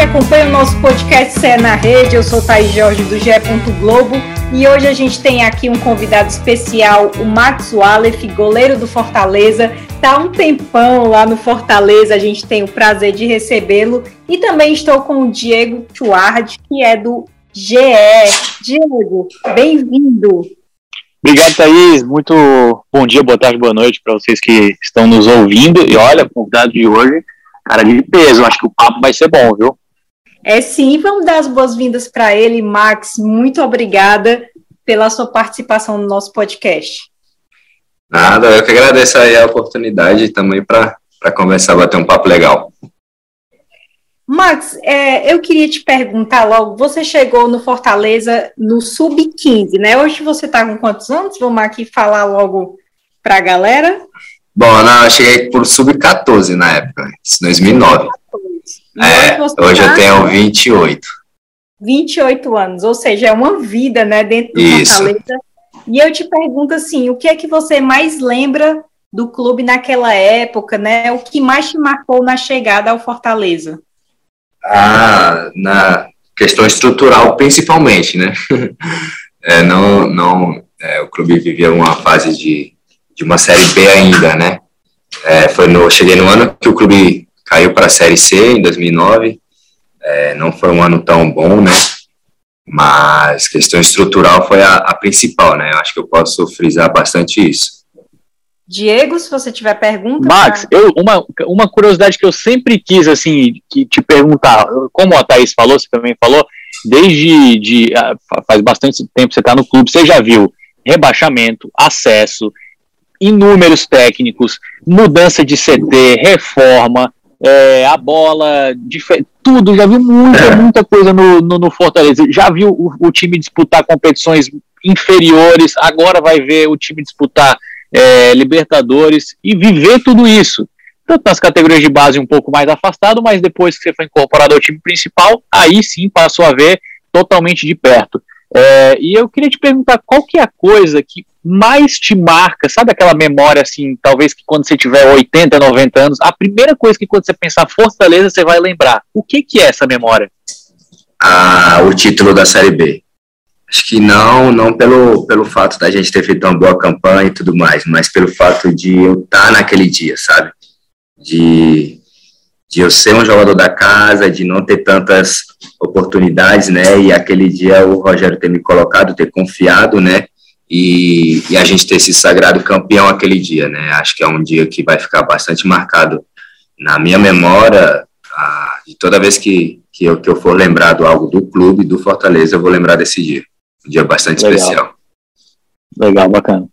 que acompanham o nosso podcast CE na Rede. Eu sou Thaís Jorge do GE. Globo e hoje a gente tem aqui um convidado especial, o Max Wallace, goleiro do Fortaleza. Tá um tempão lá no Fortaleza, a gente tem o prazer de recebê-lo. E também estou com o Diego Chuard, que é do GE. Diego, bem-vindo. Obrigado, Thaís. Muito bom dia, boa tarde, boa noite para vocês que estão nos ouvindo. E olha, convidado de hoje, cara de peso. Acho que o papo vai ser bom, viu? É sim, vamos dar as boas-vindas para ele, Max. Muito obrigada pela sua participação no nosso podcast. Nada, eu que agradeço aí a oportunidade também para conversar, bater um papo legal. Max, é, eu queria te perguntar logo, você chegou no Fortaleza no Sub-15, né? Hoje você está com quantos anos? Vamos aqui falar logo para a galera. Bom, não, eu cheguei por Sub-14 na época, 2009. É, hoje, tá eu tenho 28. 28 anos, ou seja, é uma vida, né, dentro do Isso. Fortaleza. E eu te pergunto assim, o que é que você mais lembra do clube naquela época, né? O que mais te marcou na chegada ao Fortaleza? Ah, na questão estrutural, principalmente, né? É, não, não, é, o clube vivia uma fase de, de uma série B ainda, né? É, foi no, cheguei no ano que o clube caiu para a Série C em 2009. É, não foi um ano tão bom, né? Mas questão estrutural foi a, a principal, né? Acho que eu posso frisar bastante isso. Diego, se você tiver pergunta. Max, pra... eu, uma, uma curiosidade que eu sempre quis, assim, que te perguntar, como a Thaís falou, você também falou, desde de, faz bastante tempo você está no clube, você já viu rebaixamento, acesso, inúmeros técnicos, mudança de CT, reforma, é, a bola, tudo, já viu muita, é. muita coisa no, no, no Fortaleza. Já viu o, o, time disputar competições inferiores, agora vai ver o time disputar é, Libertadores e viver tudo isso. Tanto nas categorias de base um pouco mais afastado, mas depois que você foi incorporado ao time principal, aí sim passou a ver totalmente de perto. É, e eu queria te perguntar qual que é a coisa que mais te marca, sabe aquela memória assim, talvez que quando você tiver 80, 90 anos, a primeira coisa que quando você pensar Fortaleza, você vai lembrar. O que que é essa memória? Ah, o título da Série B. Acho que não, não pelo, pelo fato da gente ter feito uma boa campanha e tudo mais, mas pelo fato de eu estar naquele dia, sabe? De, de eu ser um jogador da casa, de não ter tantas oportunidades, né? E aquele dia o Rogério ter me colocado, ter confiado, né? E, e, a gente ter se sagrado campeão aquele dia, né? Acho que é um dia que vai ficar bastante marcado na minha memória. E toda vez que, que, eu, que eu for lembrado algo do clube, do Fortaleza, eu vou lembrar desse dia. Um dia bastante Legal. especial. Legal, bacana.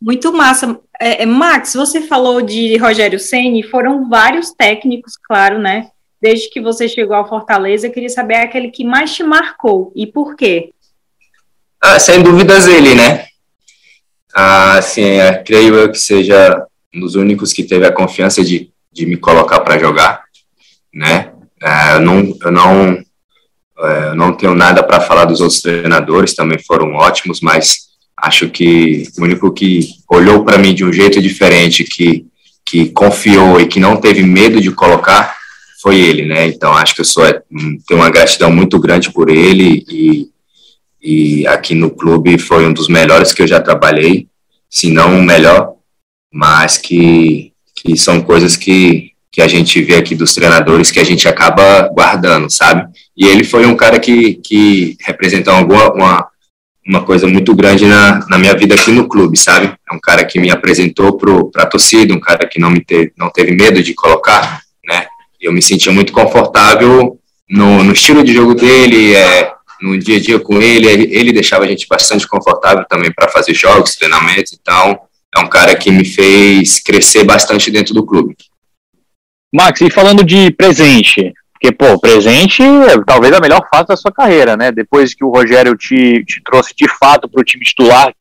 Muito massa. É, é Max, você falou de Rogério Ceni, foram vários técnicos, claro, né? Desde que você chegou ao Fortaleza, eu queria saber aquele que mais te marcou e por quê? Ah, sem dúvidas ele, né? Ah, assim, é, creio eu que seja um dos únicos que teve a confiança de, de me colocar para jogar, né? É, eu não, eu não é, não tenho nada para falar dos outros treinadores, também foram ótimos, mas acho que o único que olhou para mim de um jeito diferente, que, que confiou e que não teve medo de colocar, foi ele, né? Então acho que eu sou, tenho uma gratidão muito grande por ele e, e aqui no clube foi um dos melhores que eu já trabalhei, se não o melhor, mas que, que são coisas que, que a gente vê aqui dos treinadores que a gente acaba guardando, sabe? E ele foi um cara que, que representou alguma, uma, uma coisa muito grande na, na minha vida aqui no clube, sabe? É um cara que me apresentou para a torcida, um cara que não, me te, não teve medo de colocar, né? Eu me sentia muito confortável no, no estilo de jogo dele, é, no dia a dia com ele, ele deixava a gente bastante confortável também para fazer jogos, treinamentos, então é um cara que me fez crescer bastante dentro do clube. Max, e falando de presente, porque, pô, presente é talvez a melhor fase da sua carreira, né? Depois que o Rogério te, te trouxe de fato para o time titular,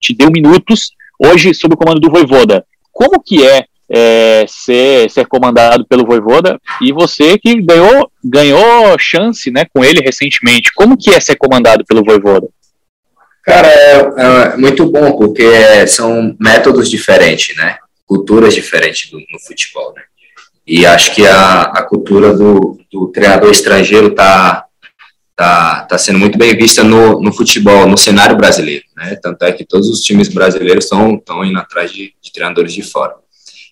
te deu minutos, hoje sob o comando do Voivoda. Como que é, é ser, ser comandado pelo Voivoda e você que ganhou, ganhou chance né, com ele recentemente? Como que é ser comandado pelo Voivoda? Cara, é, é muito bom, porque são métodos diferentes, né? Culturas diferentes do, no futebol, né? E acho que a, a cultura do, do treinador estrangeiro está tá, tá sendo muito bem vista no, no futebol, no cenário brasileiro, né? Tanto é que todos os times brasileiros estão indo atrás de, de, treinadores de fora.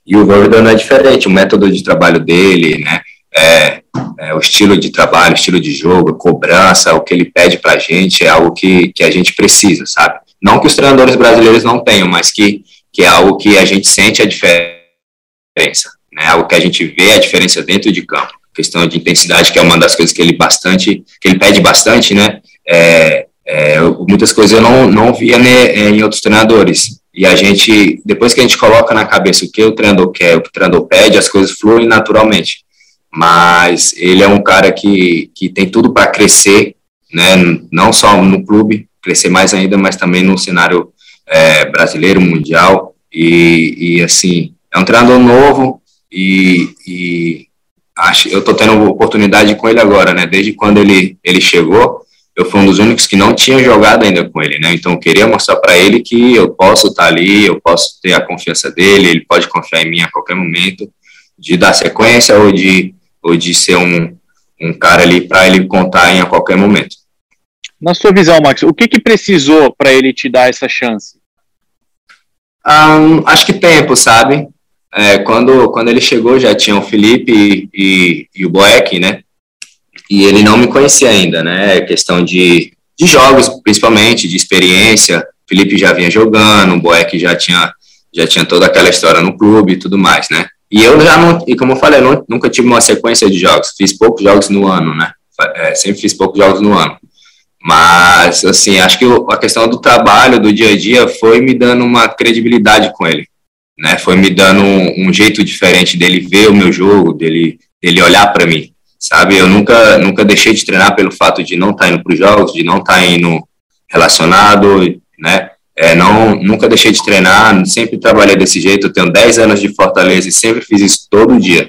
E o Wolverhampton é diferente, o método de trabalho dele, né? É, é, o estilo de trabalho, o estilo de jogo, a cobrança, o que ele pede para a gente é algo que, que a gente precisa, sabe? Não que os treinadores brasileiros não tenham, mas que, que é algo que a gente sente a diferença, né? Algo que a gente vê a diferença dentro de campo questão de intensidade, que é uma das coisas que ele bastante, que ele pede bastante, né? É, é, muitas coisas eu não, não via né, em outros treinadores. E a gente, depois que a gente coloca na cabeça o que o treinador quer, o que o treinador pede, as coisas fluem naturalmente. Mas ele é um cara que, que tem tudo para crescer, né? Não só no clube, crescer mais ainda, mas também no cenário é, brasileiro, mundial. E, e, assim, é um treinador novo e, e acho, eu estou tendo oportunidade com ele agora, né? Desde quando ele, ele chegou, eu fui um dos únicos que não tinha jogado ainda com ele, né? Então eu queria mostrar para ele que eu posso estar tá ali, eu posso ter a confiança dele, ele pode confiar em mim a qualquer momento, de dar sequência ou de, ou de ser um, um cara ali para ele contar em a qualquer momento. Na sua visão, Max, o que, que precisou para ele te dar essa chance? Um, acho que tempo, sabe? É, quando, quando ele chegou, já tinha o Felipe e, e, e, o Boeck, né? E ele não me conhecia ainda, né? Questão de, de jogos, principalmente, de experiência. O Felipe já vinha jogando, o Boeck já tinha, já tinha toda aquela história no clube e tudo mais, né? E eu já não, e como eu falei, eu nunca tive uma sequência de jogos. Fiz poucos jogos no ano, né? É, sempre fiz poucos jogos no ano. Mas, assim, acho que a questão do trabalho, do dia a dia, foi me dando uma credibilidade com ele né? Foi me dando um, um jeito diferente dele ver o meu jogo, dele, dele olhar para mim, sabe? Eu nunca, nunca deixei de treinar pelo fato de não estar tá indo para os jogos, de não estar tá indo relacionado, né? É, não, nunca deixei de treinar, sempre trabalhei desse jeito. Eu tenho 10 anos de Fortaleza e sempre fiz isso todo dia,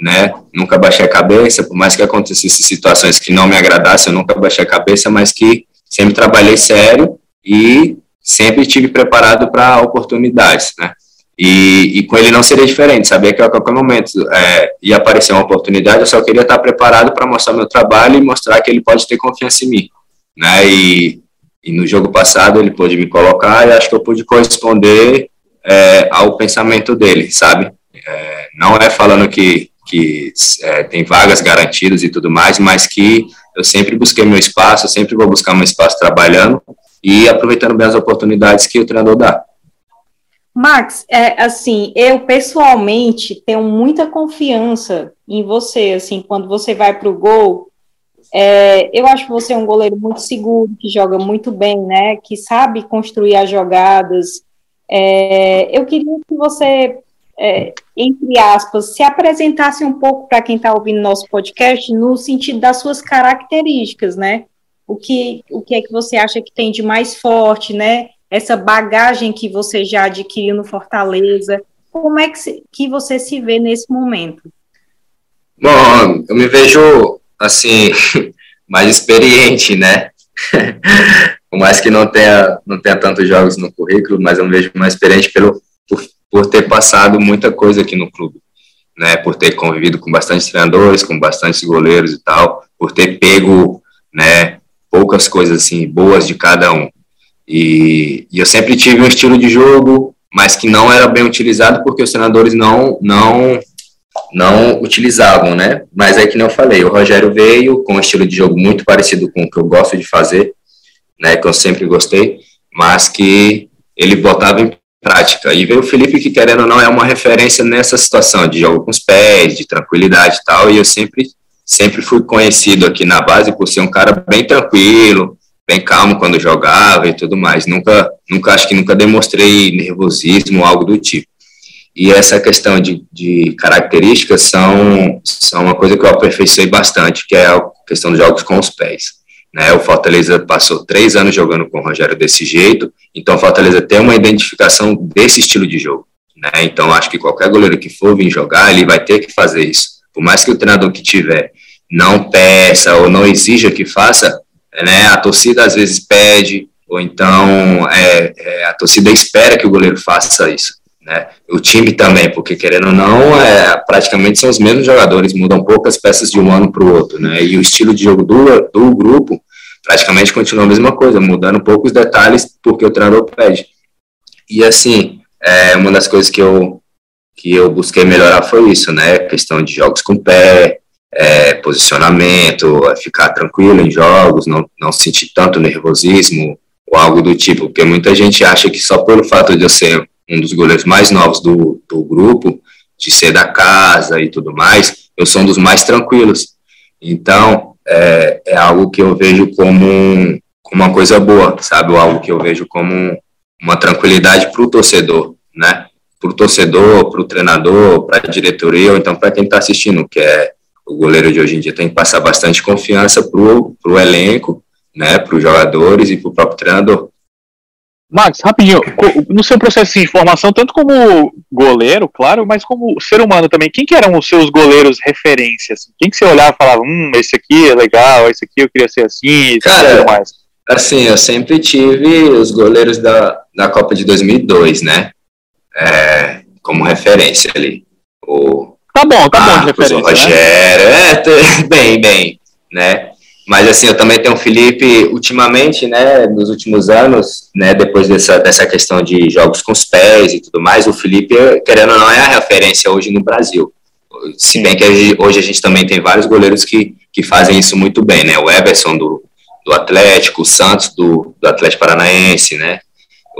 né? Nunca baixei a cabeça, por mais que acontecessem situações que não me agradassem, eu nunca baixei a cabeça, mas que sempre trabalhei sério e sempre tive preparado para oportunidades, né? E, e, com ele não seria diferente, sabia que a qualquer momento é, ia aparecer uma oportunidade, eu só queria estar preparado para mostrar meu trabalho e mostrar que ele pode ter confiança em mim. Né? E, e no jogo passado ele pôde me colocar e acho que eu pude corresponder é, ao pensamento dele, sabe? É, não é falando que, que é, tem vagas garantidas e tudo mais, mas que eu sempre busquei meu espaço, sempre vou buscar meu espaço trabalhando e aproveitando bem as oportunidades que o treinador dá. Max, é, assim, eu pessoalmente tenho muita confiança em você, assim, quando você vai para o gol, é, eu acho que você é um goleiro muito seguro, que joga muito bem, né, que sabe construir as jogadas. É, eu queria que você, é, entre aspas, se apresentasse um pouco para quem está ouvindo nosso podcast no sentido das suas características, né? O que, o que é que você acha que tem de mais forte, né? Essa bagagem que você já adquiriu no Fortaleza? Como é que, se, que você se vê nesse momento? Bom, eu me vejo, assim, mais experiente, né? Por mais que não tenha, não tenha tantos jogos no currículo, mas eu me vejo mais experiente pelo, por, por ter passado muita coisa aqui no clube. Né, por ter convivido com bastante treinadores, com bastantes goleiros e tal, por ter pego, né, poucas coisas assim boas de cada um. E, e, eu sempre tive um estilo de jogo, mas que não era bem utilizado porque os treinadores não não não utilizavam, né? Mas é que não falei, o Rogério veio com um estilo de jogo muito parecido com o que eu gosto de fazer, né? Que eu sempre gostei, mas que ele botava em prática. E veio o Felipe que querendo ou não é uma referência nessa situação de jogo com os pés, de tranquilidade e tal. E eu sempre sempre fui conhecido aqui na base por ser um cara bem tranquilo, bem calmo quando jogava e tudo mais. Nunca, nunca acho que nunca demonstrei nervosismo ou algo do tipo. E essa questão de, de características são, são uma coisa que eu aperfeiçoei bastante, que é a questão dos jogos com os pés. Né, o Fortaleza passou três anos jogando com o Rogério desse jeito, então o Fortaleza tem uma identificação desse estilo de jogo. Né, então acho que qualquer goleiro que for vir jogar, ele vai ter que fazer isso. Por mais que o treinador que tiver não peça ou não exija que faça, né? A torcida às vezes pede, ou então é, é, a torcida espera que o goleiro faça isso. né? O time também, porque querendo ou não, é, praticamente são os mesmos jogadores, mudam poucas peças de um ano para o outro, né? E o estilo de jogo do, do grupo praticamente continua a mesma coisa, mudando poucos detalhes porque o treinador pede. E assim, é, uma das coisas que eu que eu busquei melhorar foi isso, né? questão de jogos com pé, é, posicionamento, é ficar tranquilo em jogos, não, não sentir tanto nervosismo ou algo do tipo, porque muita gente acha que só pelo fato de eu ser um dos goleiros mais novos do, do grupo, de ser da casa e tudo mais, eu sou um dos mais tranquilos. Então, é, é algo que eu vejo como, um, como uma coisa boa, sabe? Algo que eu vejo como uma tranquilidade para o torcedor, né? Para o torcedor, para o treinador, para a diretoria, ou então para quem está assistindo, que é o goleiro de hoje em dia tem que passar bastante confiança para o elenco, né? Para os jogadores e para o próprio treinador. Max, rapidinho, no seu processo de formação, tanto como goleiro, claro, mas como ser humano também, quem que eram os seus goleiros referências? Quem que você olhava e falava, hum, esse aqui é legal, esse aqui eu queria ser assim, Cara, mais? assim, eu sempre tive os goleiros da, da Copa de 2002, né, é, como referência ali. O tá bom, tá Marcos, bom de referência, o né? Rogério, né? é, bem, bem, né, mas assim, eu também tenho o Felipe, ultimamente, né, nos últimos anos, né, depois dessa, dessa questão de jogos com os pés e tudo mais, o Felipe, querendo ou não, é a referência hoje no Brasil. Se bem que hoje a gente também tem vários goleiros que, que fazem isso muito bem, né, o Everson do, do Atlético, o Santos do, do Atlético Paranaense, né,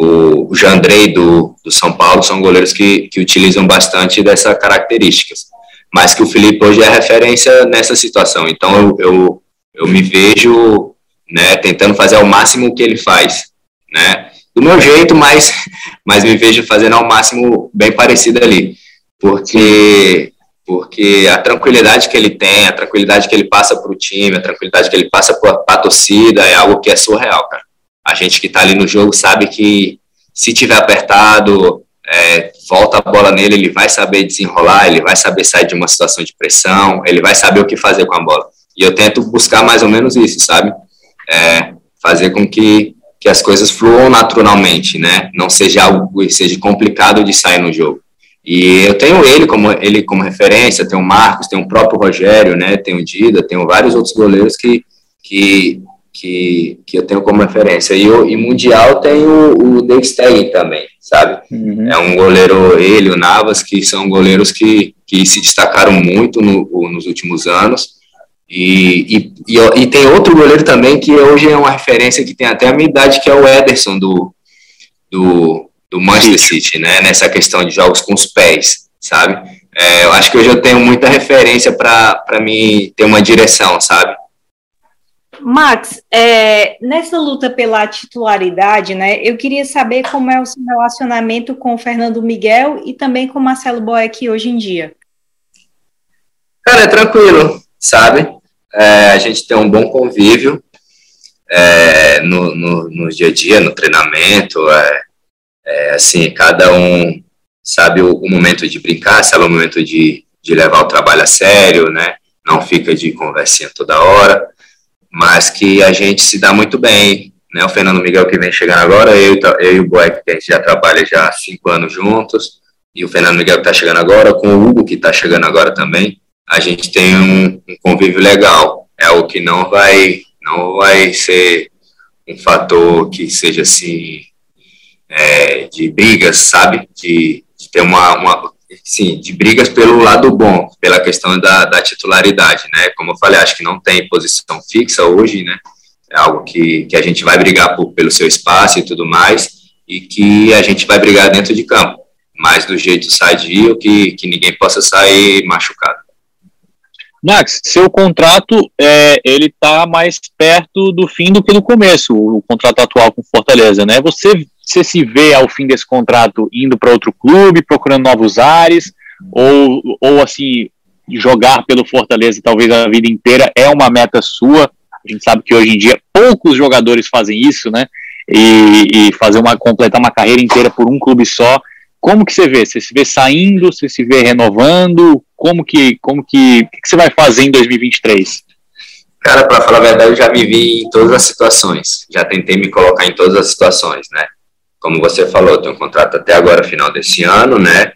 o, Jandrei do, do São Paulo, são goleiros que, que utilizam bastante dessas características. Mas que o Felipe hoje é referência nessa situação. Então, eu, eu eu me vejo né, tentando fazer ao máximo o que ele faz, né? Do meu jeito, mas, mas me vejo fazendo ao máximo bem parecido ali, porque porque a tranquilidade que ele tem, a tranquilidade que ele passa para o time, a tranquilidade que ele passa para a torcida é algo que é surreal, cara. A gente que está ali no jogo sabe que se tiver apertado, é, volta a bola nele, ele vai saber desenrolar, ele vai saber sair de uma situação de pressão, ele vai saber o que fazer com a bola. E eu tento buscar mais ou menos isso, sabe? É, fazer com que, que as coisas fluam naturalmente, né? Não seja algo que seja complicado de sair no jogo. E eu tenho ele como ele como referência, tenho o Marcos, tenho o próprio Rogério, né? Tenho o Dida, tenho vários outros goleiros que que, que, que eu tenho como referência. E, eu, e mundial tem o, o Dave Stegen também, sabe? Uhum. É um goleiro, ele, o Navas, que são goleiros que, que se destacaram muito no, nos últimos anos e, e, e, e, tem outro goleiro também que hoje é uma referência que tem até a minha idade, que é o Ederson do, do, do Manchester City, né? Nessa questão de jogos com os pés, sabe? É, eu acho que hoje eu tenho muita referência para mim ter uma direção, sabe? Max, é, nessa luta pela titularidade, né? Eu queria saber como é o seu relacionamento com o Fernando Miguel e também com o Marcelo Boeck hoje em dia. Cara, é tranquilo, sabe? é, a gente tem um bom convívio é, no, no, no, dia a dia, no treinamento, é, é assim, cada um sabe o, o, momento de brincar, sabe o momento de, de levar o trabalho a sério, né, não fica de conversinha toda hora, mas que a gente se dá muito bem, né, o Fernando Miguel que vem chegando agora, eu, eu e o Boeck, que a gente já trabalha já há cinco anos juntos, e o Fernando Miguel que está chegando agora, com o Hugo que está chegando agora também, a gente tem um, um convívio legal. É o que não vai, não vai ser um fator que seja assim é, de brigas, sabe? De, de, ter uma, uma sim, de brigas pelo lado bom, pela questão da, da titularidade, né? Como eu falei, acho que não tem posição fixa hoje, né? É algo que, que a gente vai brigar por, pelo seu espaço e tudo mais, e que a gente vai brigar dentro de campo, mas do jeito sadio, que, que ninguém possa sair machucado. Max, seu contrato é, ele está mais perto do fim do que no começo, o contrato atual com Fortaleza, né? Você, você se vê ao fim desse contrato indo para outro clube, procurando novos ares, ou, ou assim, jogar pelo Fortaleza talvez a vida inteira é uma meta sua? A gente sabe que hoje em dia poucos jogadores fazem isso, né? E, e fazer uma completar uma carreira inteira por um clube só. Como que você vê? Você se vê saindo? Você se vê renovando? Como que, como que, que, que você vai fazer em 2023? Cara, para falar a verdade, eu já me vi em todas as situações. Já tentei me colocar em todas as situações, né? como você falou, eu tenho um contrato até agora, final desse ano, né?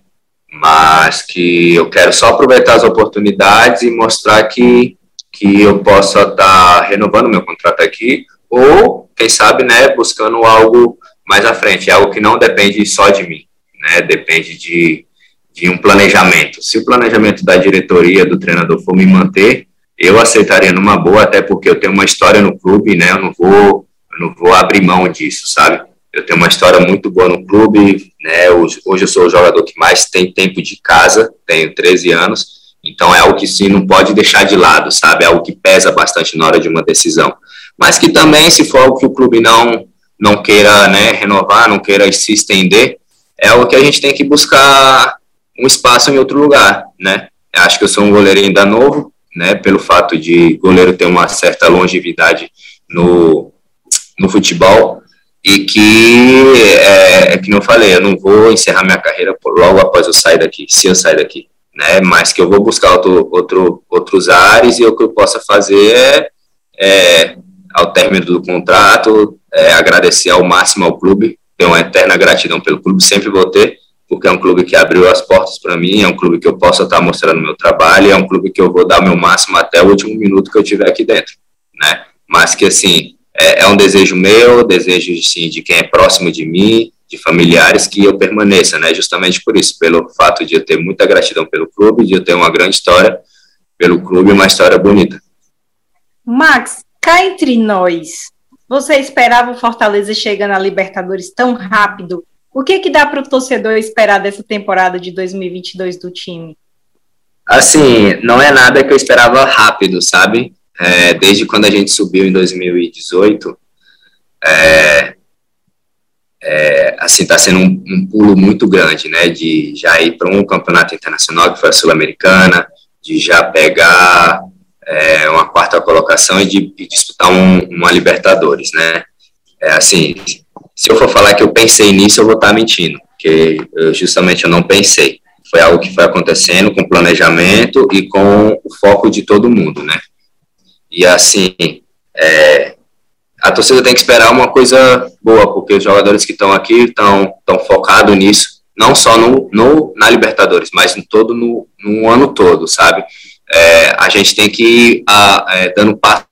Mas que eu quero só aproveitar as oportunidades e mostrar que, que eu possa estar tá renovando meu contrato aqui, ou, quem sabe, né, buscando algo mais à frente, algo que não depende só de mim, né? Depende de, de um planejamento. Se o planejamento da diretoria, do treinador for me manter, eu aceitaria numa boa, até porque eu tenho uma história no clube, né? Eu não vou, eu não vou abrir mão disso, sabe? Eu tenho uma história muito boa no clube, né? Hoje, hoje eu sou o jogador que mais tem tempo de casa, tenho 13 anos, então é algo que sim não pode deixar de lado, sabe? É algo que pesa bastante na hora de uma decisão. Mas que também, se for algo que o clube não não queira, né, renovar, não queira se estender, é algo que a gente tem que buscar um espaço em outro lugar, né? Acho que eu sou um goleiro ainda novo, né? Pelo fato de goleiro ter uma certa longevidade no, no futebol e que é, é que não falei, eu não vou encerrar minha carreira logo após eu sair daqui, se eu sair daqui, né? Mas que eu vou buscar outro, outro, outros ares e o que eu possa fazer é, é ao término do contrato, é, agradecer ao máximo ao clube, ter uma eterna gratidão pelo clube, sempre vou ter, porque é um clube que abriu as portas para mim, é um clube que eu posso estar mostrando meu trabalho, é um clube que eu vou dar meu máximo até o último minuto que eu tiver aqui dentro, né? Mas que assim é, é um desejo meu, desejo sim de quem é próximo de mim, de familiares que eu permaneça, né? Justamente por isso, pelo fato de eu ter muita gratidão pelo clube, de eu ter uma grande história pelo clube, uma história bonita. Max, cá entre nós, você esperava o Fortaleza chegando à Libertadores tão rápido o que que dá para o torcedor esperar dessa temporada de 2022 do time? Assim, não é nada que eu esperava rápido, sabe? É, desde quando a gente subiu em 2018, é, é, assim, está sendo um, um, pulo muito grande, né? De já ir para um campeonato internacional que foi a Sul-Americana, de já pegar é, uma quarta colocação e de, de disputar um, uma Libertadores, né? É, assim, se eu for falar que eu pensei nisso, eu vou estar mentindo, porque eu, justamente eu não pensei. Foi algo que foi acontecendo com planejamento e com o foco de todo mundo, né? E assim, é, a torcida tem que esperar uma coisa boa, porque os jogadores que estão aqui estão tão focados nisso, não só no, no, na Libertadores, mas no todo no, no ano todo, sabe? É, a gente tem que ir a, é, dando passo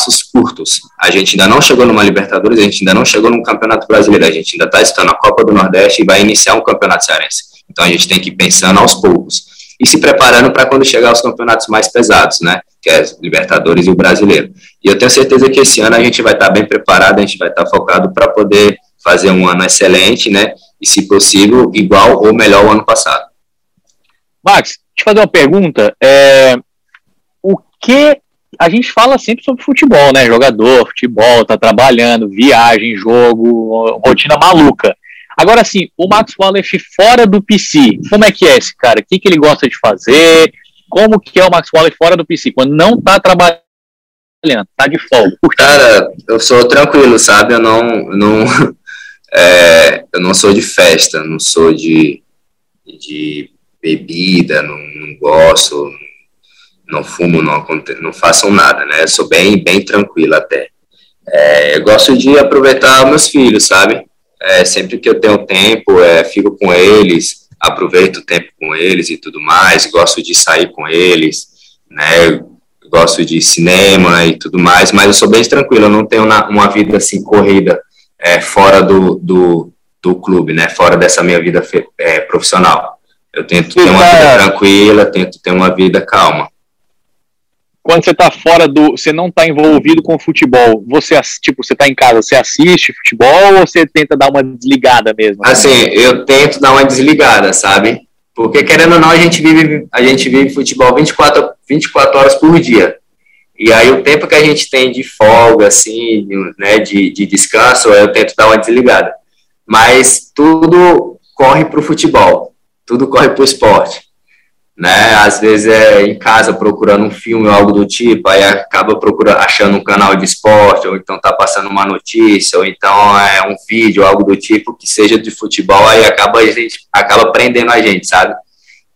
passos curtos. A gente ainda não chegou numa Libertadores, a gente ainda não chegou num Campeonato Brasileiro, a gente ainda está estando a Copa do Nordeste e vai iniciar um Campeonato Cearense. Então a gente tem que ir pensando aos poucos e se preparando para quando chegar aos campeonatos mais pesados, né? Que é Libertadores e o Brasileiro. E eu tenho certeza que esse ano a gente vai estar tá bem preparado, a gente vai estar tá focado para poder fazer um ano excelente, né? E, se possível, igual ou melhor o ano passado. Max, eu fazer uma pergunta. É, o que a gente fala sempre sobre futebol, né? Jogador, futebol, tá trabalhando, viagem, jogo, rotina maluca. Agora, assim, o Max Wallace fora do PC, como é que é esse cara? O que, que ele gosta de fazer? Como que é o Max Wallace fora do PC? Quando não tá trabalhando, tá de folga. Cara, eu sou tranquilo, sabe? Eu não, não, é, eu não sou de festa, não sou de, de bebida, não, não gosto, não fumo, não, não façam nada, né? Eu sou bem, bem tranquilo até. É, eu gosto de aproveitar meus filhos, sabe? É, sempre que eu tenho tempo, é, fico com eles, aproveito o tempo com eles e tudo mais, gosto de sair com eles, né? Gosto de cinema e tudo mais, mas eu sou bem tranquilo, eu não tenho uma, uma vida assim corrida é, fora do, do, do clube, né? Fora dessa minha vida é, profissional. Eu tento ter uma vida tranquila, tento ter uma vida calma quando você está fora do. Você não está envolvido com futebol, você, tipo, você está em casa, você assiste futebol ou você tenta dar uma desligada mesmo? Assim, eu tento dar uma desligada, sabe? Porque querendo ou não, a gente vive, a gente vive futebol 24, 24 horas por dia. E aí o tempo que a gente tem de folga, assim, né, de, de descanso, eu tento dar uma desligada. Mas tudo corre para o futebol, tudo corre para o esporte né? Às vezes é em casa procurando um filme ou algo do tipo, aí acaba procurando, achando um canal de esporte, ou então tá passando uma notícia, ou então é um vídeo, algo do tipo que seja de futebol, aí acaba a gente acaba prendendo a gente, sabe?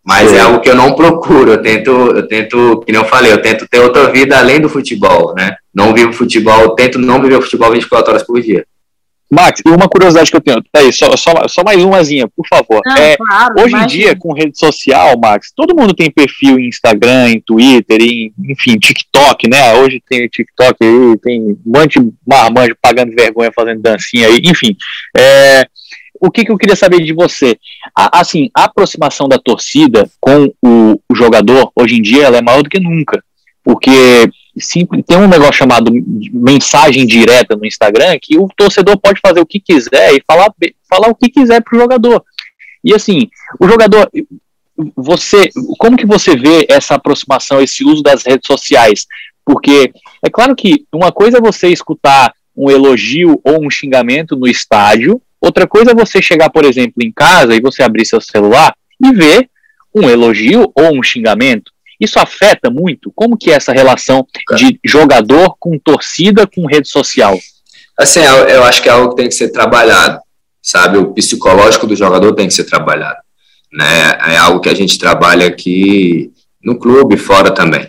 Mas Sim. é algo que eu não procuro, eu tento, eu tento, que não falei, eu tento ter outra vida além do futebol, né? Não vivo futebol, tento não viver futebol 24 horas por dia. Max, e uma curiosidade que eu tenho, tá aí, só, só, só mais umazinha, por favor. Não, é, claro, hoje imagina. em dia, com rede social, Max, todo mundo tem perfil em Instagram, em Twitter, em, enfim, TikTok, né? Hoje tem TikTok aí, tem um monte de marmanjo pagando vergonha, fazendo dancinha aí, enfim. É, o que, que eu queria saber de você? A, assim, a aproximação da torcida com o, o jogador, hoje em dia, ela é maior do que nunca. Porque simples, tem um negócio chamado mensagem direta no Instagram que o torcedor pode fazer o que quiser e falar, falar o que quiser pro jogador. E assim, o jogador, você, como que você vê essa aproximação, esse uso das redes sociais? Porque é claro que uma coisa é você escutar um elogio ou um xingamento no estádio, outra coisa é você chegar, por exemplo, em casa e você abrir seu celular e ver um elogio ou um xingamento. Isso afeta muito? Como que é essa relação de jogador com torcida com rede social? Assim, eu, eu acho que é algo que tem que ser trabalhado, sabe? O psicológico do jogador tem que ser trabalhado, né? É algo que a gente trabalha aqui no clube, fora também.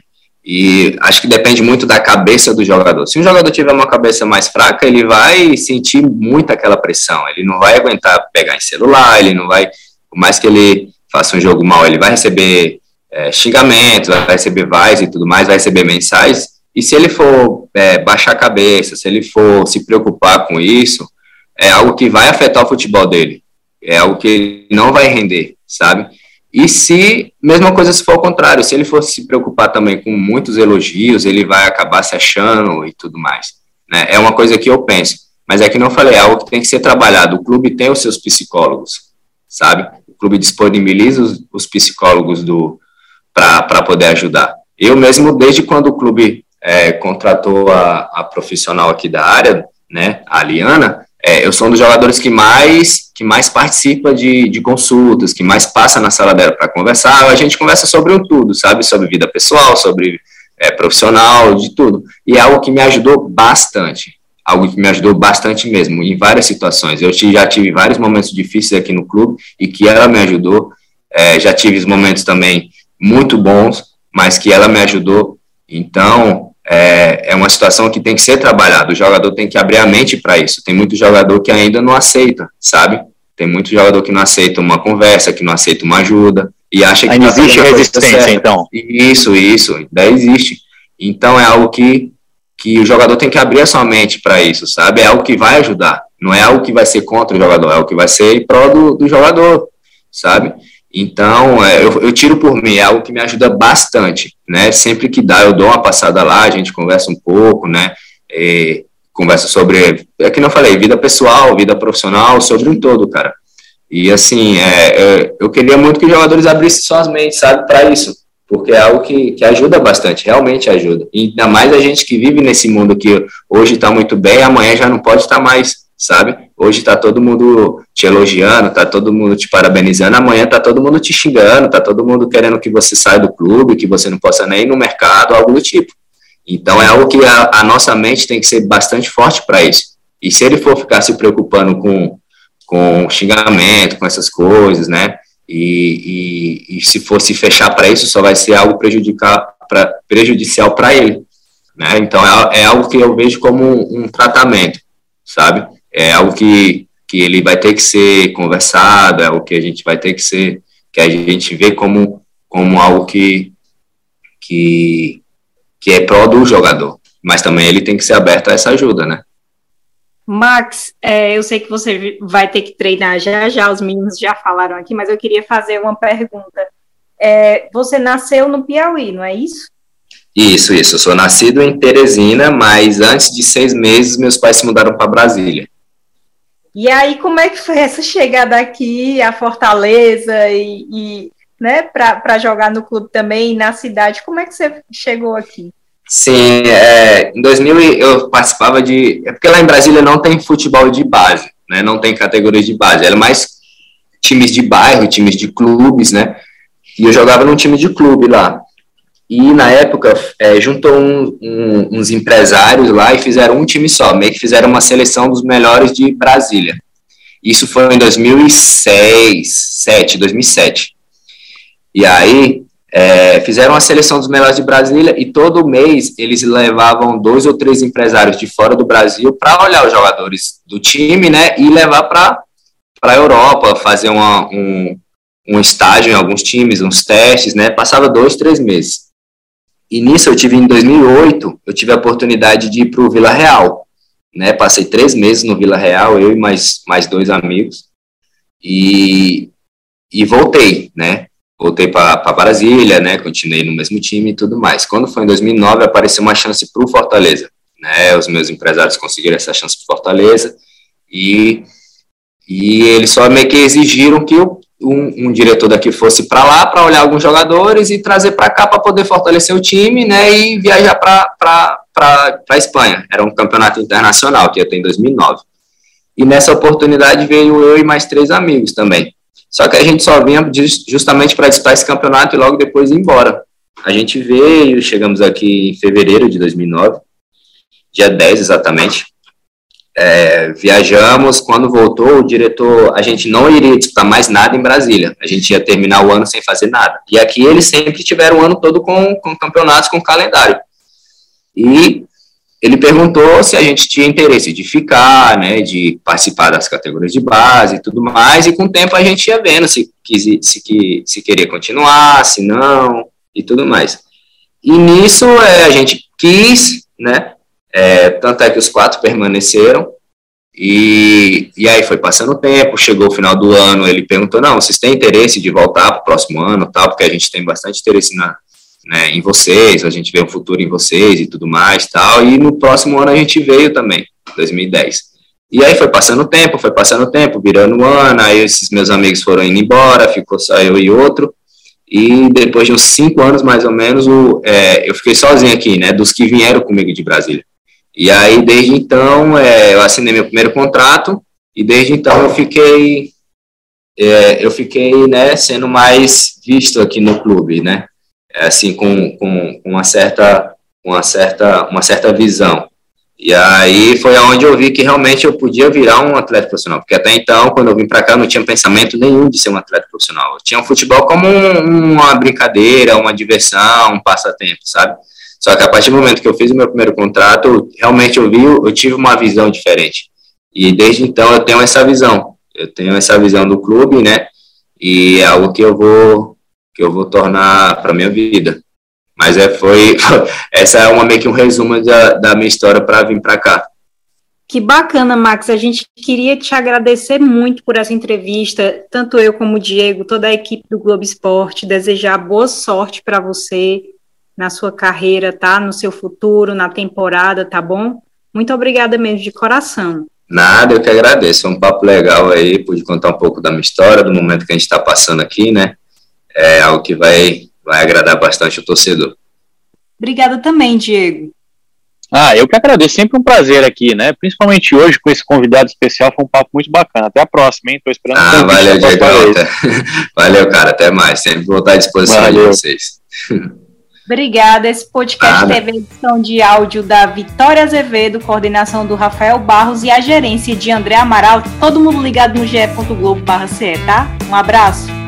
E acho que depende muito da cabeça do jogador. Se um jogador tiver uma cabeça mais fraca, ele vai sentir muito aquela pressão. Ele não vai aguentar pegar em celular, ele não vai, por mais que ele faça um jogo mal, ele vai receber é, xingamentos, vai receber vais e tudo mais, vai receber mensagens. E se ele for é, baixar a cabeça, se ele for se preocupar com isso, é algo que vai afetar o futebol dele. É algo que ele não vai render, sabe? E se, mesma coisa se for ao contrário, se ele for se preocupar também com muitos elogios, ele vai acabar se achando e tudo mais. Né? É uma coisa que eu penso. Mas é que não falei, é algo que tem que ser trabalhado. O clube tem os seus psicólogos, sabe? O clube disponibiliza os, os psicólogos do para poder ajudar. Eu mesmo, desde quando o clube é, contratou a, a profissional aqui da área, né, a Aliana, é, eu sou um dos jogadores que mais que mais participa de, de consultas, que mais passa na sala dela para conversar. A gente conversa sobre tudo, sabe? Sobre vida pessoal, sobre é, profissional, de tudo. E é algo que me ajudou bastante. Algo que me ajudou bastante mesmo, em várias situações. Eu já tive vários momentos difíceis aqui no clube e que ela me ajudou. É, já tive momentos também muito bons, mas que ela me ajudou. Então, é, é uma situação que tem que ser trabalhada. O jogador tem que abrir a mente para isso. Tem muito jogador que ainda não aceita, sabe? Tem muito jogador que não aceita uma conversa, que não aceita uma ajuda e acha que ainda tá existe resistência, então. Isso, isso, ainda existe. Então é algo que que o jogador tem que abrir a sua mente para isso, sabe? É algo que vai ajudar. Não é algo que vai ser contra o jogador, é algo que vai ser em prol do, do jogador, sabe? Então, é, eu, eu, tiro por mim, é algo que me ajuda bastante, né? Sempre que dá, eu dou uma passada lá, a gente conversa um pouco, né? E conversa sobre, é que não falei, vida pessoal, vida profissional, sobre um todo, cara. E assim, é, eu, eu queria muito que os jogadores abrissem suas mentes, sabe, para isso, porque é algo que, que ajuda bastante, realmente ajuda. E ainda mais a gente que vive nesse mundo que hoje está muito bem, amanhã já não pode estar tá mais, sabe? Hoje tá todo mundo te elogiando, tá todo mundo te parabenizando, amanhã tá todo mundo te xingando, tá todo mundo querendo que você saia do clube, que você não possa nem ir no mercado, algo do tipo. Então é algo que a, a nossa mente tem que ser bastante forte para isso. E se ele for ficar se preocupando com, com xingamento, com essas coisas, né? E, e, e se for se fechar para isso, só vai ser algo prejudicar, pra, prejudicial para ele. Né? Então é, é algo que eu vejo como um, um tratamento, sabe? É algo que, que ele vai ter que ser conversado, é algo que a gente vai ter que ser, que a gente vê como, como algo que, que, que é pró do jogador, mas também ele tem que ser aberto a essa ajuda, né? Max, é, eu sei que você vai ter que treinar já já, os meninos já falaram aqui, mas eu queria fazer uma pergunta. É, você nasceu no Piauí, não é isso? Isso, isso. Eu sou nascido em Teresina, mas antes de seis meses meus pais se mudaram para Brasília. E aí, como é que foi essa chegada aqui a Fortaleza e, e né, para jogar no clube também, na cidade? Como é que você chegou aqui? Sim, é, em 2000 eu participava de. É porque lá em Brasília não tem futebol de base, né? Não tem categorias de base. Era mais times de bairro, times de clubes, né? E eu jogava num time de clube lá. E na época é, juntou um, um, uns empresários lá e fizeram um time só, meio que fizeram uma seleção dos melhores de Brasília. Isso foi em 2006, 7, 2007. E aí é, fizeram a seleção dos melhores de Brasília e todo mês eles levavam dois ou três empresários de fora do Brasil para olhar os jogadores do time, né, e levar para a Europa, fazer uma, um, um estágio em alguns times, uns testes, né, passava dois, três meses. E nisso eu tive em 2008, eu tive a oportunidade de ir para o Vila Real, né, passei três meses no Vila Real, eu e mais, mais dois amigos, e, e voltei, né, voltei para Brasília, né, continuei no mesmo time e tudo mais. Quando foi em 2009, apareceu uma chance para o Fortaleza, né, os meus empresários conseguiram essa chance para Fortaleza e, e eles só meio que exigiram que eu, um, um diretor daqui fosse para lá para olhar alguns jogadores e trazer para cá para poder fortalecer o time, né, e viajar para a Espanha. Era um campeonato internacional que ia ter em 2009. E nessa oportunidade veio eu e mais três amigos também. Só que a gente só vinha justamente para disputar esse campeonato e logo depois ir embora. A gente veio, chegamos aqui em fevereiro de 2009, dia 10 exatamente. É, viajamos, quando voltou, o diretor, a gente não iria disputar mais nada em Brasília, a gente ia terminar o ano sem fazer nada. E aqui eles sempre tiveram o ano todo com, com campeonatos, com calendário. E ele perguntou se a gente tinha interesse de ficar, né, de participar das categorias de base e tudo mais, e com o tempo a gente ia vendo se, quis, se, se, se queria continuar, se não, e tudo mais. E nisso é, a gente quis, né, é, tanto é que os quatro permaneceram, e, e aí foi passando o tempo, chegou o final do ano, ele perguntou, não, vocês têm interesse de voltar para o próximo ano, tal, porque a gente tem bastante interesse na, né, em vocês, a gente vê um futuro em vocês e tudo mais, tal, e no próximo ano a gente veio também, 2010. E aí foi passando o tempo, foi passando o tempo, virando um ano, aí esses meus amigos foram indo embora, ficou só eu e outro, e depois de uns cinco anos, mais ou menos, o, é, eu fiquei sozinho aqui, né, dos que vieram comigo de Brasília. E aí, desde então, é, eu assinei meu primeiro contrato, e desde então eu fiquei, é, eu fiquei, né, sendo mais visto aqui no clube, né, é, assim com, com, uma certa uma certa uma certa visão. E aí foi aonde eu vi que realmente eu podia virar um atleta profissional porque até então quando eu vim para cá eu não tinha pensamento nenhum de ser um atleta profissional. Eu tinha o futebol como um, uma brincadeira uma diversão um passatempo sabe só que a partir do momento que eu fiz o meu primeiro contrato realmente eu vi eu tive uma visão diferente e desde então eu tenho essa visão eu tenho essa visão do clube né e é algo que eu vou que eu vou tornar para minha vida. Mas é, foi, essa é uma meio que um resumo da, da minha história para vir para cá. Que bacana, Max. A gente queria te agradecer muito por essa entrevista, tanto eu como o Diego, toda a equipe do Globo Esporte, desejar boa sorte para você na sua carreira, tá? No seu futuro, na temporada, tá bom? Muito obrigada mesmo de coração. Nada, eu que agradeço. É um papo legal aí, pude contar um pouco da minha história, do momento que a gente está passando aqui, né? é algo que vai, vai agradar bastante o torcedor. Obrigada também, Diego. Ah, eu que agradeço, sempre um prazer aqui, né? Principalmente hoje com esse convidado especial, foi um papo muito bacana. Até a próxima, hein? Tô esperando. Ah, valeu, Diego. valeu, cara, até mais. Sempre vou estar à disposição valeu. de vocês. Obrigada. Esse podcast teve edição de áudio da Vitória Azevedo, coordenação do Rafael Barros e a gerência de André Amaral. Todo mundo ligado no ge.globo.ce, tá? Um abraço.